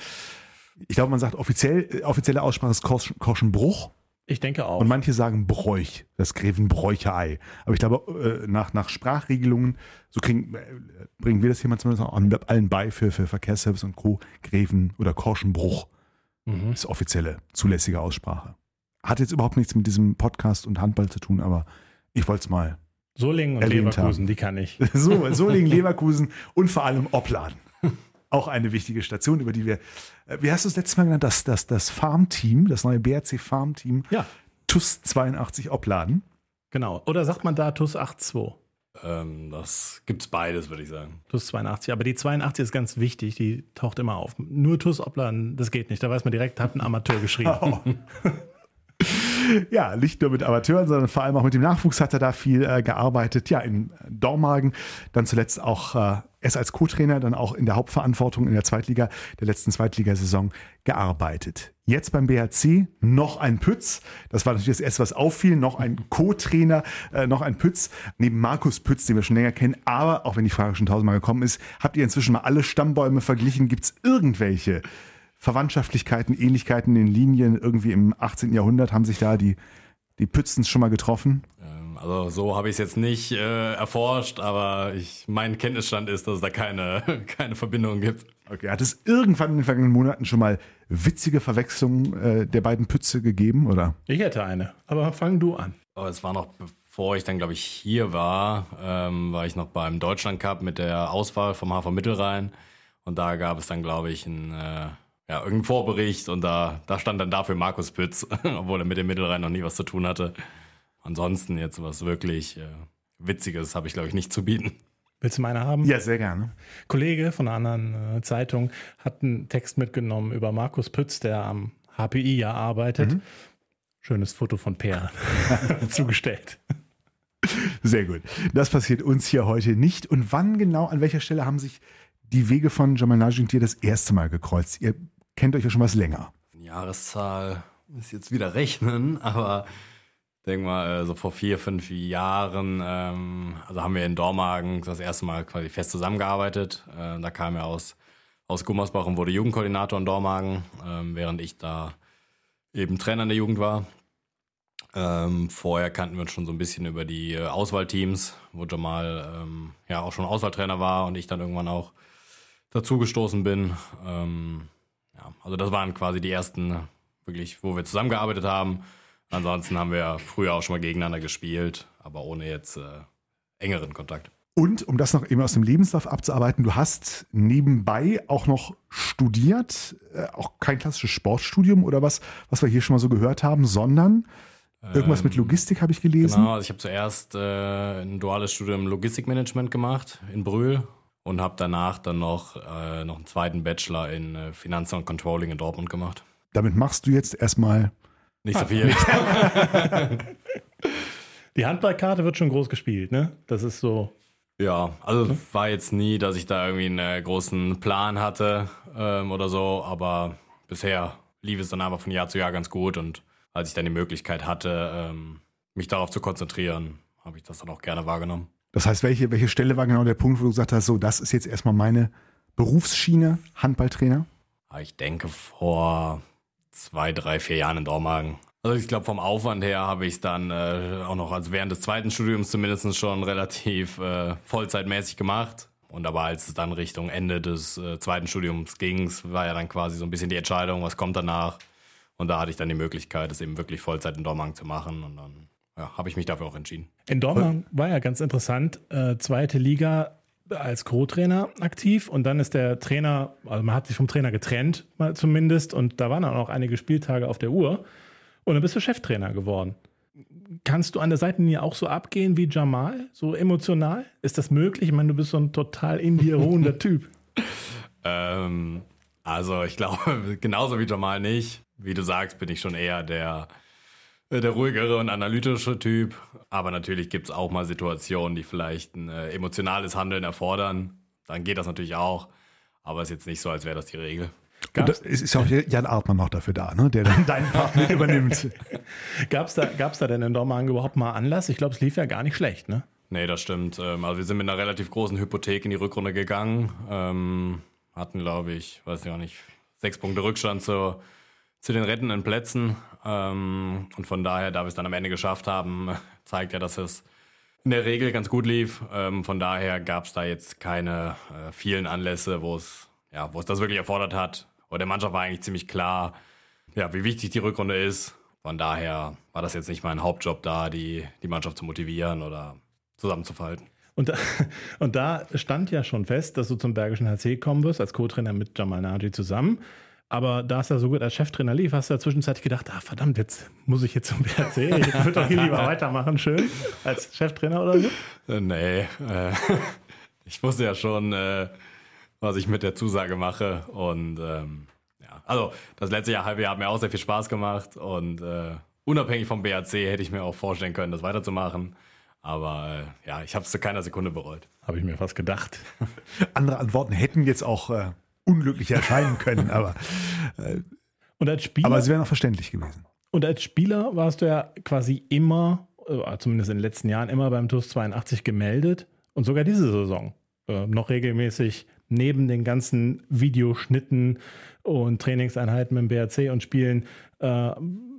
Ich glaube, man sagt offiziell, äh, offizielle Aussprache ist Korsch, Korschenbruch Ich denke auch. und manche sagen Bräuch, das Grevenbräucherei. Aber ich glaube, äh, nach, nach Sprachregelungen, so kriegen, äh, bringen wir das hier mal zumindest auch an allen bei für, für Verkehrsservice und Co. Greven oder Korschenbruch Mhm. ist offizielle, zulässige Aussprache. Hat jetzt überhaupt nichts mit diesem Podcast und Handball zu tun, aber ich wollte es mal. Solingen und Leverkusen, haben. die kann ich. [LAUGHS] So, Solingen, [LAUGHS] Leverkusen und vor allem Opladen. Auch eine wichtige Station, über die wir, äh, wie hast du es letztes Mal genannt, das, das, das Farmteam, das neue BRC Farmteam, Ja, TUS 82 Opladen. genau. Oder sagt man da TUS 82? Ähm, das gibt's beides, würde ich sagen. TUS 82. Aber die 82 ist ganz wichtig, die taucht immer auf. Nur TUS Oplan, das geht nicht. Da weiß man direkt, hat ein Amateur geschrieben. [LAUGHS] Ja, nicht nur mit Amateuren, sondern vor allem auch mit dem Nachwuchs hat er da viel äh, gearbeitet. Ja, in Dormagen, dann zuletzt auch äh, erst als Co-Trainer, dann auch in der Hauptverantwortung in der Zweitliga, der letzten Zweitligasaison gearbeitet. Jetzt beim BHC noch ein Pütz. Das war natürlich das erste, was auffiel. Noch ein Co-Trainer, äh, noch ein Pütz. Neben Markus Pütz, den wir schon länger kennen. Aber auch wenn die Frage schon tausendmal gekommen ist, habt ihr inzwischen mal alle Stammbäume verglichen? Gibt es irgendwelche Verwandtschaftlichkeiten, Ähnlichkeiten in den Linien irgendwie im 18. Jahrhundert haben sich da die, die Pützens schon mal getroffen. Also so habe ich es jetzt nicht äh, erforscht, aber ich, mein Kenntnisstand ist, dass es da keine, [LAUGHS] keine Verbindung gibt. Okay, hat es irgendwann in den vergangenen Monaten schon mal witzige Verwechslungen äh, der beiden Pütze gegeben, oder? Ich hätte eine. Aber fang du an. Aber es war noch bevor ich dann, glaube ich, hier war, ähm, war ich noch beim Deutschland Cup mit der Auswahl vom HV Mittelrhein. Und da gab es dann, glaube ich, einen, äh, ja, irgendeinen Vorbericht und da, da stand dann dafür Markus Pütz, [LAUGHS] obwohl er mit dem Mittelrhein noch nie was zu tun hatte. Ansonsten jetzt was wirklich äh, Witziges habe ich, glaube ich, nicht zu bieten. Willst du meine haben? Ja, sehr gerne. Kollege von einer anderen äh, Zeitung hat einen Text mitgenommen über Markus Pütz, der am HPI ja arbeitet. Schönes Foto von Per [LAUGHS] zugestellt. Sehr gut. Das passiert uns hier heute nicht. Und wann genau, an welcher Stelle haben sich die Wege von Jamal Najim dir das erste Mal gekreuzt? Ihr kennt euch ja schon was länger. Die Jahreszahl muss jetzt wieder rechnen, aber denke mal, äh, so vor vier, fünf Jahren, ähm, also haben wir in Dormagen das erste Mal quasi fest zusammengearbeitet. Äh, da kam er aus, aus Gummersbach und wurde Jugendkoordinator in Dormagen, ähm, während ich da eben Trainer in der Jugend war. Ähm, vorher kannten wir uns schon so ein bisschen über die äh, Auswahlteams, wo Jamal ähm, ja auch schon Auswahltrainer war und ich dann irgendwann auch dazugestoßen bin. Ähm, ja, also das waren quasi die ersten, wirklich, wo wir zusammengearbeitet haben. Ansonsten haben wir früher auch schon mal gegeneinander gespielt, aber ohne jetzt äh, engeren Kontakt. Und um das noch eben aus dem Lebenslauf abzuarbeiten, du hast nebenbei auch noch studiert, äh, auch kein klassisches Sportstudium oder was, was wir hier schon mal so gehört haben, sondern irgendwas mit Logistik habe ich gelesen. Genau, also ich habe zuerst äh, ein duales Studium Logistikmanagement gemacht in Brühl und habe danach dann noch, äh, noch einen zweiten Bachelor in äh, Finanzen und Controlling in Dortmund gemacht. damit machst du jetzt erstmal Nicht so viel. [LAUGHS] Die Handballkarte wird schon groß gespielt, ne? Das ist so. Ja, also war jetzt nie, dass ich da irgendwie einen großen Plan hatte ähm, oder so, aber bisher lief es dann aber von Jahr zu Jahr ganz gut und als ich dann die Möglichkeit hatte, ähm, mich darauf zu konzentrieren, habe ich das dann auch gerne wahrgenommen. Das heißt, welche, welche Stelle war genau der Punkt, wo du gesagt hast, so, das ist jetzt erstmal meine Berufsschiene, Handballtrainer? Aber ich denke vor zwei, drei, vier Jahren in Dormagen. Also ich glaube, vom Aufwand her habe ich es dann äh, auch noch, also während des zweiten Studiums zumindest schon relativ äh, vollzeitmäßig gemacht. Und aber als es dann Richtung Ende des äh, zweiten Studiums ging, war ja dann quasi so ein bisschen die Entscheidung, was kommt danach. Und da hatte ich dann die Möglichkeit, es eben wirklich Vollzeit in Dormagen zu machen. Und dann ja, habe ich mich dafür auch entschieden. In Dortmund war ja ganz interessant, äh, zweite Liga als Co-Trainer aktiv und dann ist der Trainer, also man hat sich vom Trainer getrennt, mal zumindest, und da waren dann auch einige Spieltage auf der Uhr und dann bist du Cheftrainer geworden. Kannst du an der Seitenlinie auch so abgehen wie Jamal, so emotional? Ist das möglich? Ich meine, du bist so ein total in dir ruhender [LAUGHS] Typ. Ähm, also ich glaube, [LAUGHS] genauso wie Jamal nicht. Wie du sagst, bin ich schon eher der, der ruhigere und analytische Typ. Aber natürlich gibt es auch mal Situationen, die vielleicht ein äh, emotionales Handeln erfordern. Dann geht das natürlich auch. Aber es ist jetzt nicht so, als wäre das die Regel. Und da, es ist auch Jan Artmann noch dafür da, ne? der dann [LAUGHS] deinen Part mit übernimmt. Gab es da, gab's da denn in Dormagen überhaupt mal Anlass? Ich glaube, es lief ja gar nicht schlecht, ne? Nee, das stimmt. Ähm, Also wir sind mit einer relativ großen Hypothek in die Rückrunde gegangen. Ähm, hatten, glaube ich, weiß ich auch nicht, sechs Punkte Rückstand zu, zu den rettenden Plätzen. Ähm, und von daher, da wir es dann am Ende geschafft haben, [LAUGHS] zeigt ja, dass es in der Regel ganz gut lief. Ähm, von daher gab es da jetzt keine äh, vielen Anlässe, wo es ja, das wirklich erfordert hat. Aber der Mannschaft war eigentlich ziemlich klar, ja, wie wichtig die Rückrunde ist. Von daher war das jetzt nicht mein Hauptjob da, die, die Mannschaft zu motivieren oder zusammenzufalten. Und da, [LAUGHS] und da stand ja schon fest, dass du zum Bergischen HC kommen wirst, als Co-Trainer mit Jamal Naji zusammen. Aber da es ja so gut als Cheftrainer lief, hast du ja zwischenzeitlich gedacht, ah verdammt, jetzt muss ich jetzt zum BRC. Ich würde doch hier lieber [LAUGHS] weitermachen, schön, als Cheftrainer oder so. Äh, nee, äh, [LAUGHS] ich wusste ja schon, äh, was ich mit der Zusage mache. Und ähm, ja, also das letzte Jahr, halbe Jahr hat mir auch sehr viel Spaß gemacht. Und äh, unabhängig vom BAC hätte ich mir auch vorstellen können, das weiterzumachen. Aber äh, ja, ich habe es zu keiner Sekunde bereut. Habe ich mir fast gedacht. [LAUGHS] Andere Antworten hätten jetzt auch äh, unglücklich erscheinen können, aber, äh, Und als Spieler, aber sie wären auch verständlich gewesen. und als Spieler warst du ja quasi immer, äh, zumindest in den letzten Jahren, immer beim TUS 82 gemeldet. Und sogar diese Saison äh, noch regelmäßig neben den ganzen Videoschnitten und Trainingseinheiten mit dem BRC und Spielen, äh,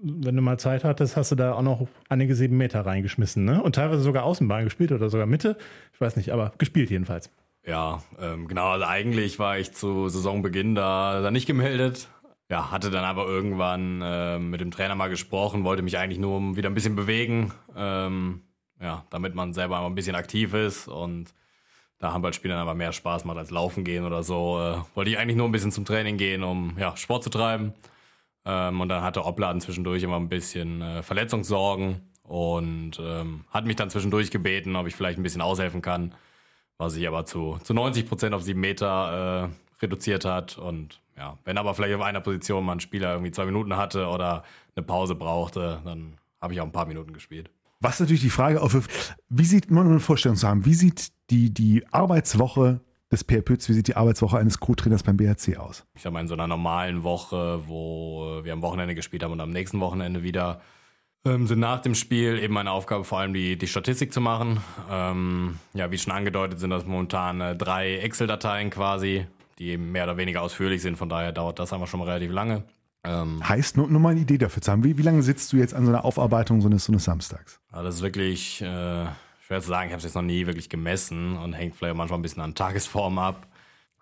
wenn du mal Zeit hattest, hast du da auch noch einige sieben Meter reingeschmissen, ne? Und teilweise sogar Außenbahn gespielt oder sogar Mitte. Ich weiß nicht, aber gespielt jedenfalls. Ja, ähm, genau. Also eigentlich war ich zu Saisonbeginn da, da nicht gemeldet. Ja, hatte dann aber irgendwann äh, mit dem Trainer mal gesprochen, wollte mich eigentlich nur wieder ein bisschen bewegen, ähm, ja, damit man selber ein bisschen aktiv ist und da Handballspielen aber mehr Spaß macht als Laufen gehen oder so, äh, wollte ich eigentlich nur ein bisschen zum Training gehen, um ja, Sport zu treiben. Ähm, und dann hatte Opladen zwischendurch immer ein bisschen äh, Verletzungssorgen und ähm, hat mich dann zwischendurch gebeten, ob ich vielleicht ein bisschen aushelfen kann, was ich aber zu, zu 90 Prozent auf sieben Meter äh, reduziert hat. Und ja, wenn aber vielleicht auf einer Position mal ein Spieler irgendwie zwei Minuten hatte oder eine Pause brauchte, dann habe ich auch ein paar Minuten gespielt. Was natürlich die Frage aufwirft, wie sieht, nur eine Vorstellung zu haben, wie sieht die, die Arbeitswoche des Per Pütz, wie sieht die Arbeitswoche eines Co-Trainers beim BHC aus? Ich sag mal, in so einer normalen Woche, wo wir am Wochenende gespielt haben und am nächsten Wochenende wieder, ähm, sind nach dem Spiel eben meine Aufgabe vor allem die, die Statistik zu machen. Ähm, ja, wie schon angedeutet, sind das momentan äh, drei Excel-Dateien quasi, die eben mehr oder weniger ausführlich sind. Von daher dauert das einfach schon mal relativ lange. Ähm, Heißt, nur, nur mal eine Idee dafür zu haben, wie, wie lange sitzt du jetzt an so einer Aufarbeitung so eines, so eines Samstags? aber das ist wirklich äh, schwer zu sagen. Ich habe es jetzt noch nie wirklich gemessen und hängt vielleicht manchmal ein bisschen an Tagesform ab.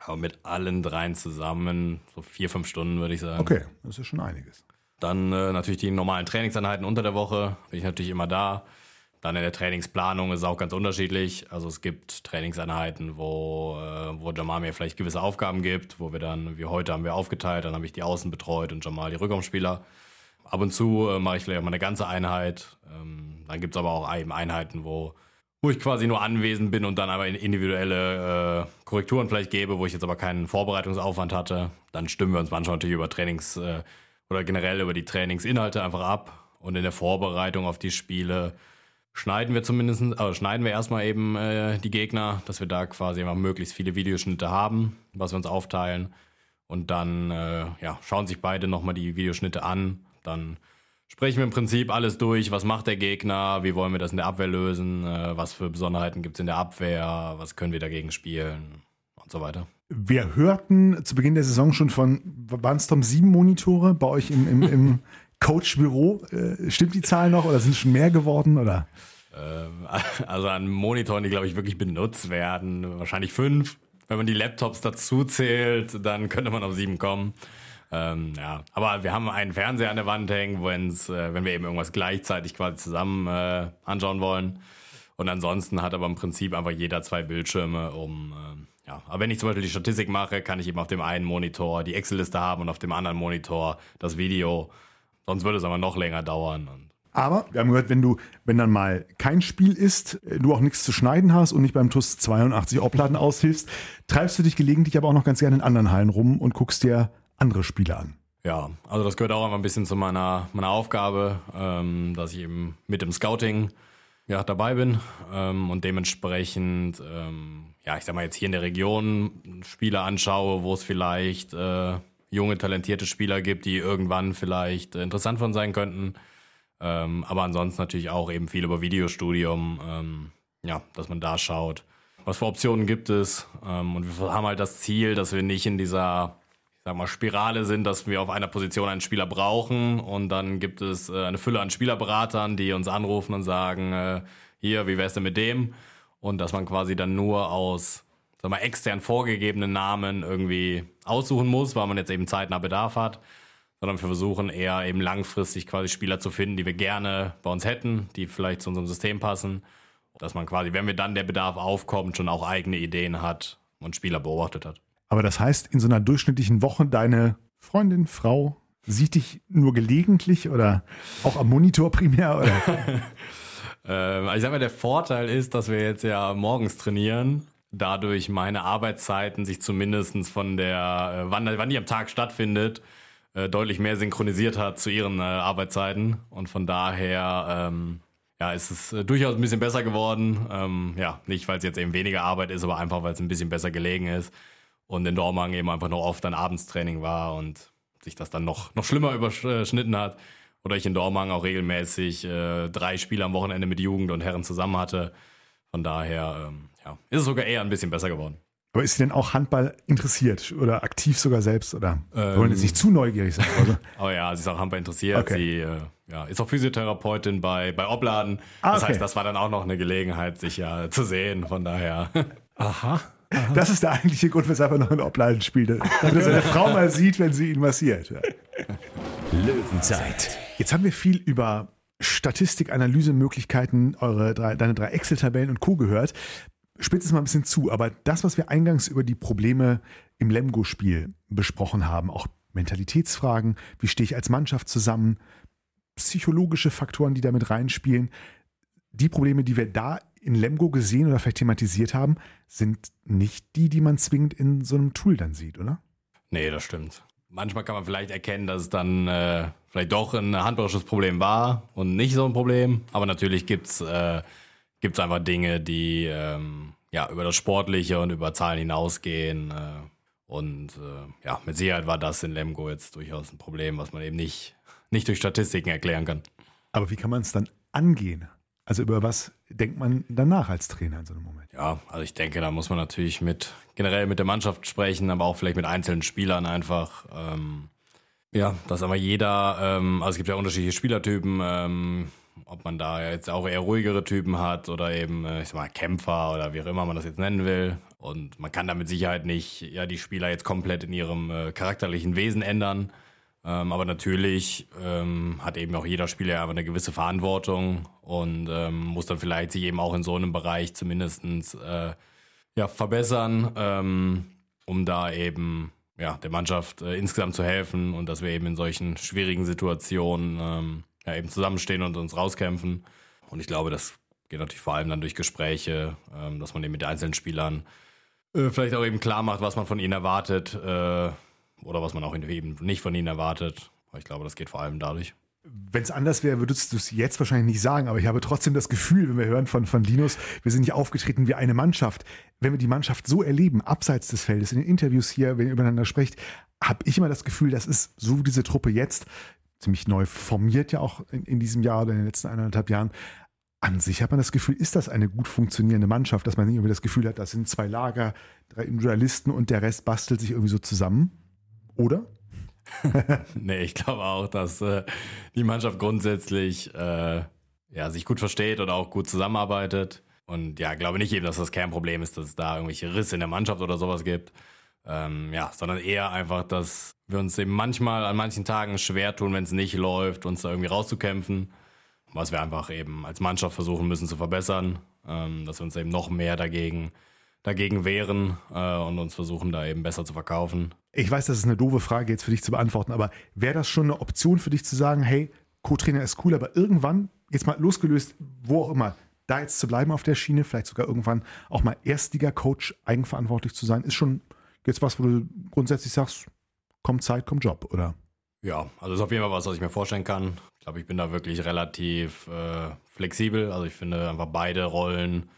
Aber mit allen dreien zusammen, so vier, fünf Stunden würde ich sagen. Okay, das ist schon einiges. Dann äh, natürlich die normalen Trainingseinheiten unter der Woche, bin ich natürlich immer da. Dann in der Trainingsplanung ist es auch ganz unterschiedlich. Also es gibt Trainingseinheiten, wo, äh, wo Jamal mir vielleicht gewisse Aufgaben gibt, wo wir dann, wie heute haben wir aufgeteilt, dann habe ich die Außen betreut und Jamal die Rückraumspieler. Ab und zu äh, mache ich vielleicht auch mal eine ganze Einheit. Ähm, dann gibt es aber auch eben Einheiten, wo, wo ich quasi nur anwesend bin und dann aber in- individuelle äh, Korrekturen vielleicht gebe, wo ich jetzt aber keinen Vorbereitungsaufwand hatte. Dann stimmen wir uns manchmal natürlich über Trainings- äh, oder generell über die Trainingsinhalte einfach ab. Und in der Vorbereitung auf die Spiele schneiden wir zumindest, äh, schneiden wir erstmal eben äh, die Gegner, dass wir da quasi immer möglichst viele Videoschnitte haben, was wir uns aufteilen. Und dann äh, ja, schauen sich beide nochmal die Videoschnitte an. Dann sprechen wir im Prinzip alles durch. Was macht der Gegner? Wie wollen wir das in der Abwehr lösen? Äh, was für Besonderheiten gibt es in der Abwehr? Was können wir dagegen spielen? Und so weiter. Wir hörten zu Beginn der Saison schon von, waren es Tom sieben Monitore bei euch im, im, im [LAUGHS] Coach-Büro? Äh, stimmt die Zahl noch oder sind es schon mehr geworden? Oder? Ähm, also an Monitoren, die, glaube ich, wirklich benutzt werden, wahrscheinlich fünf. Wenn man die Laptops dazu zählt, dann könnte man auf sieben kommen. Ähm, ja, aber wir haben einen Fernseher an der Wand hängen, wenn's, äh, wenn wir eben irgendwas gleichzeitig quasi zusammen äh, anschauen wollen. Und ansonsten hat aber im Prinzip einfach jeder zwei Bildschirme, um äh, ja. Aber wenn ich zum Beispiel die Statistik mache, kann ich eben auf dem einen Monitor die Excel-Liste haben und auf dem anderen Monitor das Video. Sonst würde es aber noch länger dauern. aber wir haben gehört, wenn du, wenn dann mal kein Spiel ist, äh, du auch nichts zu schneiden hast und nicht beim TUS 82 Opladen aushilfst, treibst du dich gelegentlich aber auch noch ganz gerne in anderen Hallen rum und guckst dir andere Spiele an. Ja, also das gehört auch einfach ein bisschen zu meiner, meiner Aufgabe, ähm, dass ich eben mit dem Scouting ja, dabei bin ähm, und dementsprechend, ähm, ja, ich sag mal jetzt hier in der Region Spiele anschaue, wo es vielleicht äh, junge, talentierte Spieler gibt, die irgendwann vielleicht äh, interessant von sein könnten. Ähm, aber ansonsten natürlich auch eben viel über Videostudium, ähm, ja, dass man da schaut, was für Optionen gibt es. Ähm, und wir haben halt das Ziel, dass wir nicht in dieser sag mal, Spirale sind, dass wir auf einer Position einen Spieler brauchen und dann gibt es äh, eine Fülle an Spielerberatern, die uns anrufen und sagen, äh, hier, wie wär's denn mit dem? Und dass man quasi dann nur aus, sag mal, extern vorgegebenen Namen irgendwie aussuchen muss, weil man jetzt eben zeitnah Bedarf hat, sondern wir versuchen eher eben langfristig quasi Spieler zu finden, die wir gerne bei uns hätten, die vielleicht zu unserem System passen, dass man quasi, wenn wir dann der Bedarf aufkommt, schon auch eigene Ideen hat und Spieler beobachtet hat. Aber das heißt, in so einer durchschnittlichen Woche deine Freundin, Frau sieht dich nur gelegentlich oder auch am Monitor [LAUGHS] primär? Oder? [LAUGHS] ähm, ich sag mal, der Vorteil ist, dass wir jetzt ja morgens trainieren. Dadurch meine Arbeitszeiten sich zumindest von der, äh, wann, wann die am Tag stattfindet, äh, deutlich mehr synchronisiert hat zu ihren äh, Arbeitszeiten. Und von daher ähm, ja, ist es durchaus ein bisschen besser geworden. Ähm, ja, nicht, weil es jetzt eben weniger Arbeit ist, aber einfach, weil es ein bisschen besser gelegen ist und in Dormagen eben einfach noch oft ein Abendstraining war und sich das dann noch, noch schlimmer überschnitten hat. Oder ich in Dormagen auch regelmäßig äh, drei Spiele am Wochenende mit Jugend und Herren zusammen hatte. Von daher ähm, ja, ist es sogar eher ein bisschen besser geworden. Aber ist sie denn auch Handball interessiert oder aktiv sogar selbst? Oder ähm, wollen jetzt nicht zu neugierig sein? Also. [LAUGHS] oh ja, sie ist auch Handball interessiert. Okay. Sie äh, ja, ist auch Physiotherapeutin bei, bei Obladen. Ah, das okay. heißt, das war dann auch noch eine Gelegenheit, sich ja zu sehen. Von daher. Aha. Das ist der eigentliche Grund, weshalb er noch in Obleiden spielt. Damit er seine Frau mal sieht, wenn sie ihn massiert. Ja. Löwenzeit. Jetzt haben wir viel über Statistik, Analysemöglichkeiten, eure drei, deine drei Excel-Tabellen und Co. gehört. Spitzt es mal ein bisschen zu, aber das, was wir eingangs über die Probleme im Lemgo-Spiel besprochen haben, auch Mentalitätsfragen, wie stehe ich als Mannschaft zusammen, psychologische Faktoren, die damit reinspielen, die Probleme, die wir da in Lemgo gesehen oder vielleicht thematisiert haben, sind nicht die, die man zwingend in so einem Tool dann sieht, oder? Nee, das stimmt. Manchmal kann man vielleicht erkennen, dass es dann äh, vielleicht doch ein handballerisches Problem war und nicht so ein Problem. Aber natürlich gibt's äh, gibt's einfach Dinge, die ähm, ja über das Sportliche und über Zahlen hinausgehen. Äh, und äh, ja, mit Sicherheit war das in Lemgo jetzt durchaus ein Problem, was man eben nicht, nicht durch Statistiken erklären kann. Aber wie kann man es dann angehen? Also über was denkt man danach als Trainer in so einem Moment? Ja, also ich denke, da muss man natürlich mit generell mit der Mannschaft sprechen, aber auch vielleicht mit einzelnen Spielern einfach. Ähm, ja, dass aber jeder, ähm, also es gibt ja unterschiedliche Spielertypen, ähm, ob man da jetzt auch eher ruhigere Typen hat oder eben, äh, ich sag mal, Kämpfer oder wie auch immer man das jetzt nennen will. Und man kann da mit Sicherheit nicht ja die Spieler jetzt komplett in ihrem äh, charakterlichen Wesen ändern. Ähm, aber natürlich ähm, hat eben auch jeder Spieler einfach eine gewisse Verantwortung und ähm, muss dann vielleicht sich eben auch in so einem Bereich zumindestens äh, ja, verbessern, ähm, um da eben ja, der Mannschaft äh, insgesamt zu helfen und dass wir eben in solchen schwierigen Situationen ähm, ja, eben zusammenstehen und uns rauskämpfen. Und ich glaube, das geht natürlich vor allem dann durch Gespräche, ähm, dass man eben mit einzelnen Spielern äh, vielleicht auch eben klar macht, was man von ihnen erwartet. Äh, oder was man auch eben nicht von ihnen erwartet. Ich glaube, das geht vor allem dadurch. Wenn es anders wäre, würdest du es jetzt wahrscheinlich nicht sagen, aber ich habe trotzdem das Gefühl, wenn wir hören von, von Linus, wir sind nicht aufgetreten wie eine Mannschaft. Wenn wir die Mannschaft so erleben, abseits des Feldes, in den Interviews hier, wenn ihr übereinander sprecht, habe ich immer das Gefühl, das ist so wie diese Truppe jetzt, ziemlich neu formiert ja auch in, in diesem Jahr oder in den letzten eineinhalb Jahren. An sich hat man das Gefühl, ist das eine gut funktionierende Mannschaft, dass man irgendwie das Gefühl hat, das sind zwei Lager, drei Individualisten und der Rest bastelt sich irgendwie so zusammen. Oder? [LAUGHS] nee, ich glaube auch, dass äh, die Mannschaft grundsätzlich äh, ja, sich gut versteht oder auch gut zusammenarbeitet. Und ja, glaube nicht eben, dass das Kernproblem ist, dass es da irgendwelche Risse in der Mannschaft oder sowas gibt. Ähm, ja, sondern eher einfach, dass wir uns eben manchmal an manchen Tagen schwer tun, wenn es nicht läuft, uns da irgendwie rauszukämpfen. Was wir einfach eben als Mannschaft versuchen müssen zu verbessern. Ähm, dass wir uns eben noch mehr dagegen dagegen wehren äh, und uns versuchen, da eben besser zu verkaufen. Ich weiß, das ist eine doofe Frage jetzt für dich zu beantworten, aber wäre das schon eine Option für dich zu sagen, hey, Co-Trainer ist cool, aber irgendwann, jetzt mal losgelöst, wo auch immer, da jetzt zu bleiben auf der Schiene, vielleicht sogar irgendwann auch mal Erstliga-Coach eigenverantwortlich zu sein, ist schon jetzt was, wo du grundsätzlich sagst, kommt Zeit, kommt Job, oder? Ja, also ist auf jeden Fall was, was ich mir vorstellen kann. Ich glaube, ich bin da wirklich relativ äh, flexibel. Also ich finde einfach beide Rollen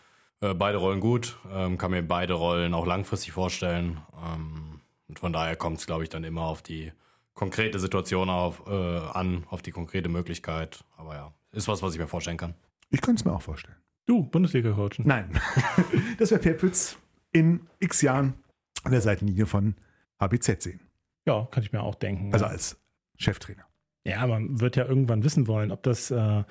äh, beide Rollen gut, ähm, kann mir beide Rollen auch langfristig vorstellen. Ähm, und von daher kommt es, glaube ich, dann immer auf die konkrete Situation auf, äh, an, auf die konkrete Möglichkeit. Aber ja, ist was, was ich mir vorstellen kann. Ich könnte es mir auch vorstellen. Du, Bundesliga-Coach? Nein. [LAUGHS] das wäre Per Pütz in x Jahren an der Seitenlinie von HBZ sehen. Ja, kann ich mir auch denken. Also ja. als Cheftrainer. Ja, man wird ja irgendwann wissen wollen, ob das äh,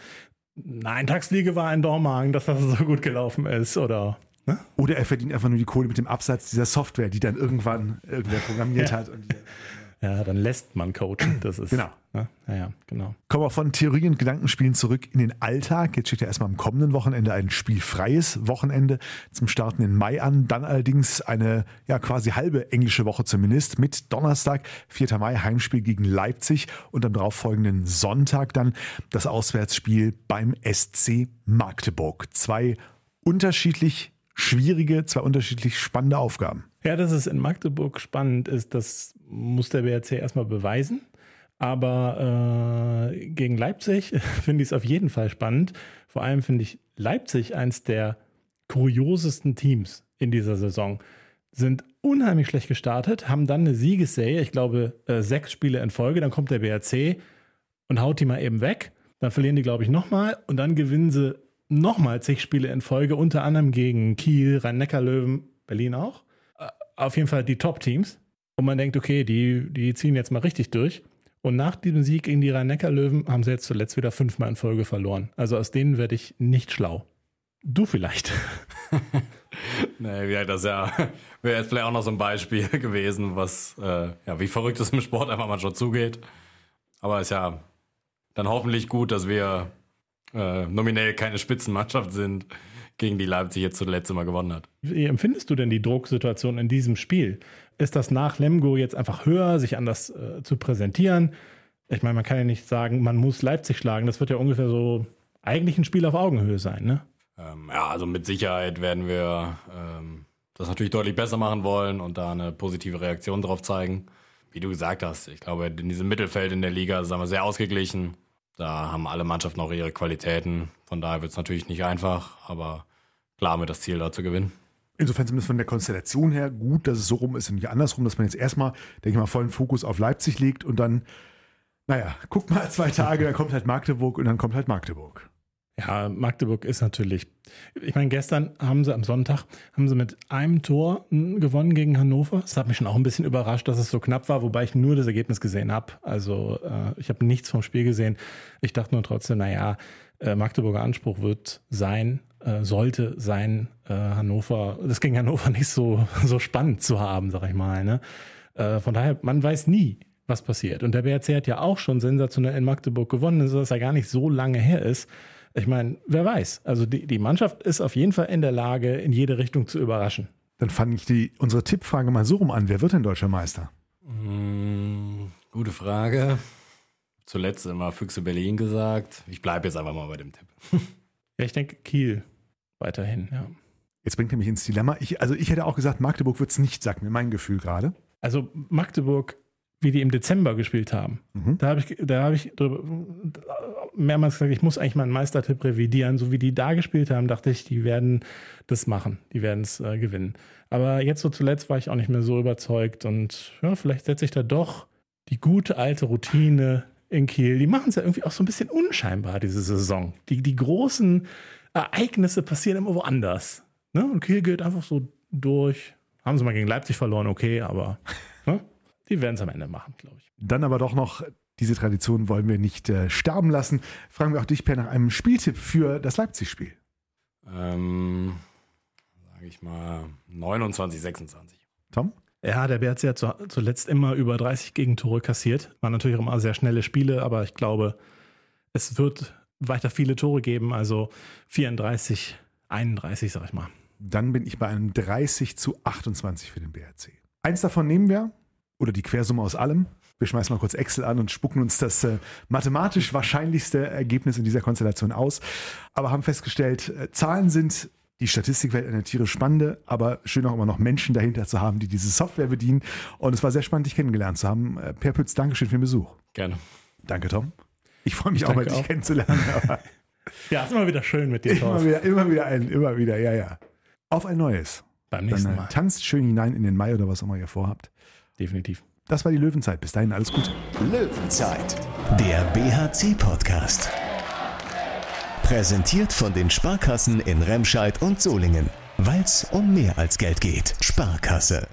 eine Eintagsfliege war in Dormagen, dass das so gut gelaufen ist, oder? Ne? Oder er verdient einfach nur die Kohle mit dem Absatz dieser Software, die dann irgendwann irgendwer programmiert ja. hat. Und die, ja, dann lässt man coachen. Das ist. Genau. Ne? Ja, ja, genau. Kommen wir von Theorie und Gedankenspielen zurück in den Alltag. Jetzt steht ja erstmal am kommenden Wochenende ein spielfreies Wochenende zum Starten in Mai an. Dann allerdings eine ja quasi halbe englische Woche zumindest mit Donnerstag, 4. Mai, Heimspiel gegen Leipzig und am darauffolgenden Sonntag dann das Auswärtsspiel beim SC Magdeburg. Zwei unterschiedlich schwierige, zwei unterschiedlich spannende Aufgaben. Ja, dass es in Magdeburg spannend ist, das muss der BRC erstmal beweisen. Aber äh, gegen Leipzig [LAUGHS] finde ich es auf jeden Fall spannend. Vor allem finde ich Leipzig eins der kuriosesten Teams in dieser Saison. Sind unheimlich schlecht gestartet, haben dann eine Siegesserie, ich glaube äh, sechs Spiele in Folge, dann kommt der BRC und haut die mal eben weg. Dann verlieren die, glaube ich, nochmal und dann gewinnen sie nochmal zig Spiele in Folge, unter anderem gegen Kiel, Rhein-Neckar-Löwen, Berlin auch. Äh, auf jeden Fall die Top-Teams. Und man denkt, okay, die, die ziehen jetzt mal richtig durch. Und nach diesem Sieg gegen die Rhein-Neckar-Löwen haben sie jetzt zuletzt wieder fünfmal in Folge verloren. Also aus denen werde ich nicht schlau. Du vielleicht. [LAUGHS] nee, wie das ja wäre jetzt vielleicht auch noch so ein Beispiel [LAUGHS] gewesen, was äh, ja wie verrückt es im Sport einfach manchmal zugeht. Aber ist ja dann hoffentlich gut, dass wir äh, nominell keine Spitzenmannschaft sind, gegen die Leipzig jetzt zuletzt immer gewonnen hat. Wie empfindest du denn die Drucksituation in diesem Spiel? Ist das nach Lemgo jetzt einfach höher, sich anders äh, zu präsentieren? Ich meine, man kann ja nicht sagen, man muss Leipzig schlagen. Das wird ja ungefähr so eigentlich ein Spiel auf Augenhöhe sein, ne? Ähm, ja, also mit Sicherheit werden wir ähm, das natürlich deutlich besser machen wollen und da eine positive Reaktion drauf zeigen. Wie du gesagt hast, ich glaube, in diesem Mittelfeld in der Liga sind wir sehr ausgeglichen. Da haben alle Mannschaften auch ihre Qualitäten. Von daher wird es natürlich nicht einfach, aber klar mit das Ziel da zu gewinnen. Insofern zumindest von der Konstellation her gut, dass es so rum ist und nicht andersrum, dass man jetzt erstmal, denke ich mal, vollen Fokus auf Leipzig legt und dann, naja, guck mal zwei Tage, dann kommt halt Magdeburg und dann kommt halt Magdeburg. Ja, Magdeburg ist natürlich. Ich meine, gestern haben sie am Sonntag haben sie mit einem Tor gewonnen gegen Hannover. Das hat mich schon auch ein bisschen überrascht, dass es so knapp war, wobei ich nur das Ergebnis gesehen habe. Also äh, ich habe nichts vom Spiel gesehen. Ich dachte nur trotzdem, naja, äh, Magdeburger Anspruch wird sein, äh, sollte sein, äh, Hannover, das gegen Hannover [LAUGHS] nicht so so spannend zu haben, sag ich mal. Ne? Äh, von daher, man weiß nie, was passiert. Und der BRC hat ja auch schon sensationell in Magdeburg gewonnen, sodass er gar nicht so lange her ist. Ich meine, wer weiß. Also die, die Mannschaft ist auf jeden Fall in der Lage, in jede Richtung zu überraschen. Dann fand ich die, unsere Tippfrage mal so rum an. Wer wird denn deutscher Meister? Mmh, gute Frage. Zuletzt immer Füchse Berlin gesagt. Ich bleibe jetzt einfach mal bei dem Tipp. [LAUGHS] ja, ich denke Kiel weiterhin, ja. Jetzt bringt er mich ins Dilemma. Ich, also ich hätte auch gesagt, Magdeburg wird es nicht, sagt mir mein Gefühl gerade. Also Magdeburg wie die im Dezember gespielt haben. Mhm. Da habe ich, da habe ich drüber- mehrmals gesagt, ich muss eigentlich meinen Meistertipp revidieren. So wie die da gespielt haben, dachte ich, die werden das machen. Die werden es äh, gewinnen. Aber jetzt so zuletzt war ich auch nicht mehr so überzeugt und ja, vielleicht setze ich da doch die gute alte Routine in Kiel. Die machen es ja irgendwie auch so ein bisschen unscheinbar, diese Saison. Die, die großen Ereignisse passieren immer woanders. Ne? Und Kiel geht einfach so durch. Haben sie mal gegen Leipzig verloren, okay, aber ne? die werden es am Ende machen, glaube ich. Dann aber doch noch, diese Tradition wollen wir nicht äh, sterben lassen. Fragen wir auch dich, Per, nach einem Spieltipp für das Leipzig-Spiel. Ähm, sage ich mal 29, 26. Tom? Ja, der BRC hat zu, zuletzt immer über 30 Gegentore kassiert. Waren natürlich auch immer sehr schnelle Spiele, aber ich glaube, es wird weiter viele Tore geben. Also 34, 31, sag ich mal. Dann bin ich bei einem 30 zu 28 für den BRC. Eins davon nehmen wir, oder die Quersumme aus allem. Wir schmeißen mal kurz Excel an und spucken uns das äh, mathematisch wahrscheinlichste Ergebnis in dieser Konstellation aus. Aber haben festgestellt, äh, Zahlen sind die Statistikwelt eine tierisch spannende, aber schön auch immer noch Menschen dahinter zu haben, die diese Software bedienen. Und es war sehr spannend, dich kennengelernt zu haben. Äh, Per Pütz, Dankeschön für den Besuch. Gerne. Danke, Tom. Ich freue mich Ich auch mal, dich auch. kennenzulernen. [LAUGHS] Ja, ist immer wieder schön mit dir, immer wieder, immer wieder ein, immer wieder, ja, ja. Auf ein neues. Beim Dann nächsten äh, Mal. tanzt schön hinein in den Mai oder was auch immer ihr vorhabt. Definitiv. Das war die Löwenzeit. Bis dahin alles Gute. Löwenzeit, der BHC-Podcast. Präsentiert von den Sparkassen in Remscheid und Solingen. Weil es um mehr als Geld geht. Sparkasse.